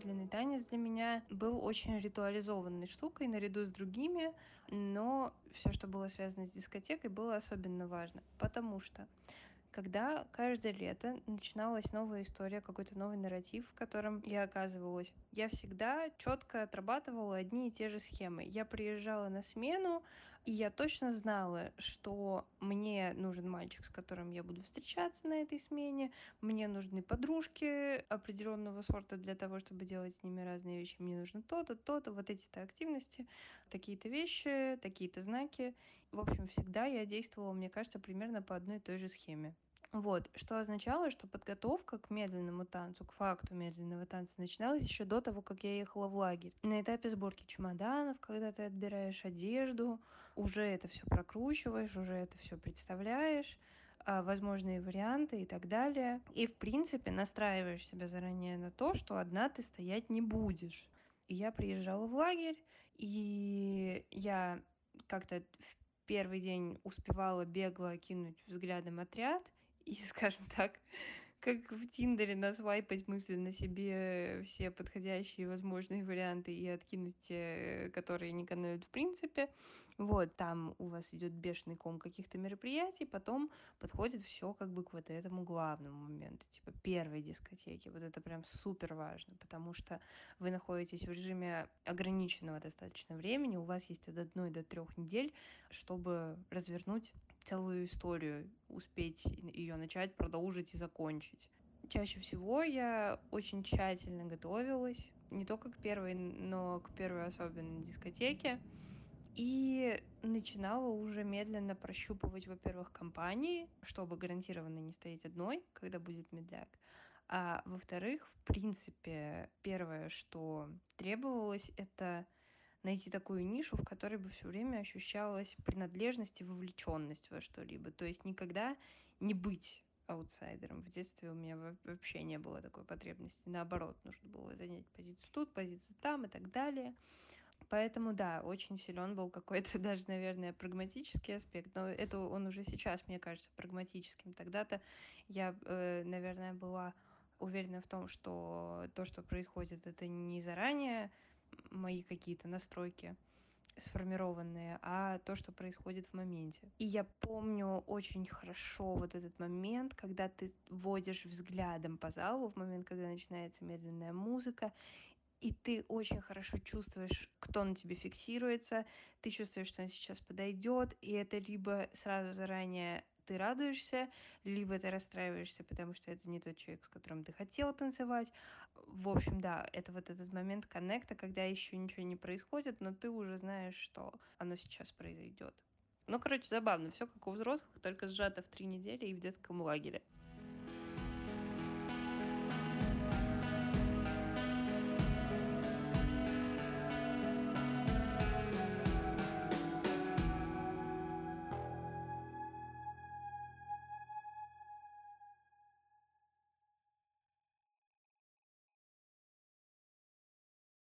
Медленный танец для меня был очень ритуализованной штукой наряду с другими, но все, что было связано с дискотекой, было особенно важно, потому что когда каждое лето начиналась новая история, какой-то новый нарратив, в котором я оказывалась, я всегда четко отрабатывала одни и те же схемы. Я приезжала на смену, и я точно знала, что мне нужен мальчик, с которым я буду встречаться на этой смене, мне нужны подружки определенного сорта для того, чтобы делать с ними разные вещи. Мне нужно то-то, то-то, вот эти-то активности, такие-то вещи, такие-то знаки. В общем, всегда я действовала, мне кажется, примерно по одной и той же схеме. Вот, что означало, что подготовка к медленному танцу, к факту медленного танца начиналась еще до того, как я ехала в лагерь. На этапе сборки чемоданов, когда ты отбираешь одежду, уже это все прокручиваешь, уже это все представляешь а, возможные варианты и так далее. И, в принципе, настраиваешь себя заранее на то, что одна ты стоять не будешь. И я приезжала в лагерь, и я как-то в первый день успевала бегло кинуть взглядом отряд, и, скажем так, как в Тиндере насвайпать мысленно себе все подходящие возможные варианты и откинуть те, которые не канают в принципе. Вот, там у вас идет бешеный ком каких-то мероприятий, потом подходит все как бы к вот этому главному моменту, типа первой дискотеки. Вот это прям супер важно, потому что вы находитесь в режиме ограниченного достаточно времени, у вас есть от одной до трех недель, чтобы развернуть целую историю, успеть ее начать, продолжить и закончить. Чаще всего я очень тщательно готовилась, не только к первой, но к первой особенно дискотеке. И начинала уже медленно прощупывать, во-первых, компании, чтобы гарантированно не стоять одной, когда будет медляк. А во-вторых, в принципе, первое, что требовалось, это найти такую нишу, в которой бы все время ощущалась принадлежность и вовлеченность во что-либо. То есть никогда не быть аутсайдером. В детстве у меня вообще не было такой потребности. Наоборот, нужно было занять позицию тут, позицию там и так далее. Поэтому, да, очень силен был какой-то даже, наверное, прагматический аспект, но это он уже сейчас, мне кажется, прагматическим. Тогда-то я, э, наверное, была уверена в том, что то, что происходит, это не заранее мои какие-то настройки сформированные, а то, что происходит в моменте. И я помню очень хорошо вот этот момент, когда ты водишь взглядом по залу, в момент, когда начинается медленная музыка, и ты очень хорошо чувствуешь, кто на тебе фиксируется, ты чувствуешь, что он сейчас подойдет, и это либо сразу заранее ты радуешься, либо ты расстраиваешься, потому что это не тот человек, с которым ты хотел танцевать. В общем, да, это вот этот момент коннекта, когда еще ничего не происходит, но ты уже знаешь, что оно сейчас произойдет. Ну, короче, забавно. Все как у взрослых, только сжато в три недели и в детском лагере.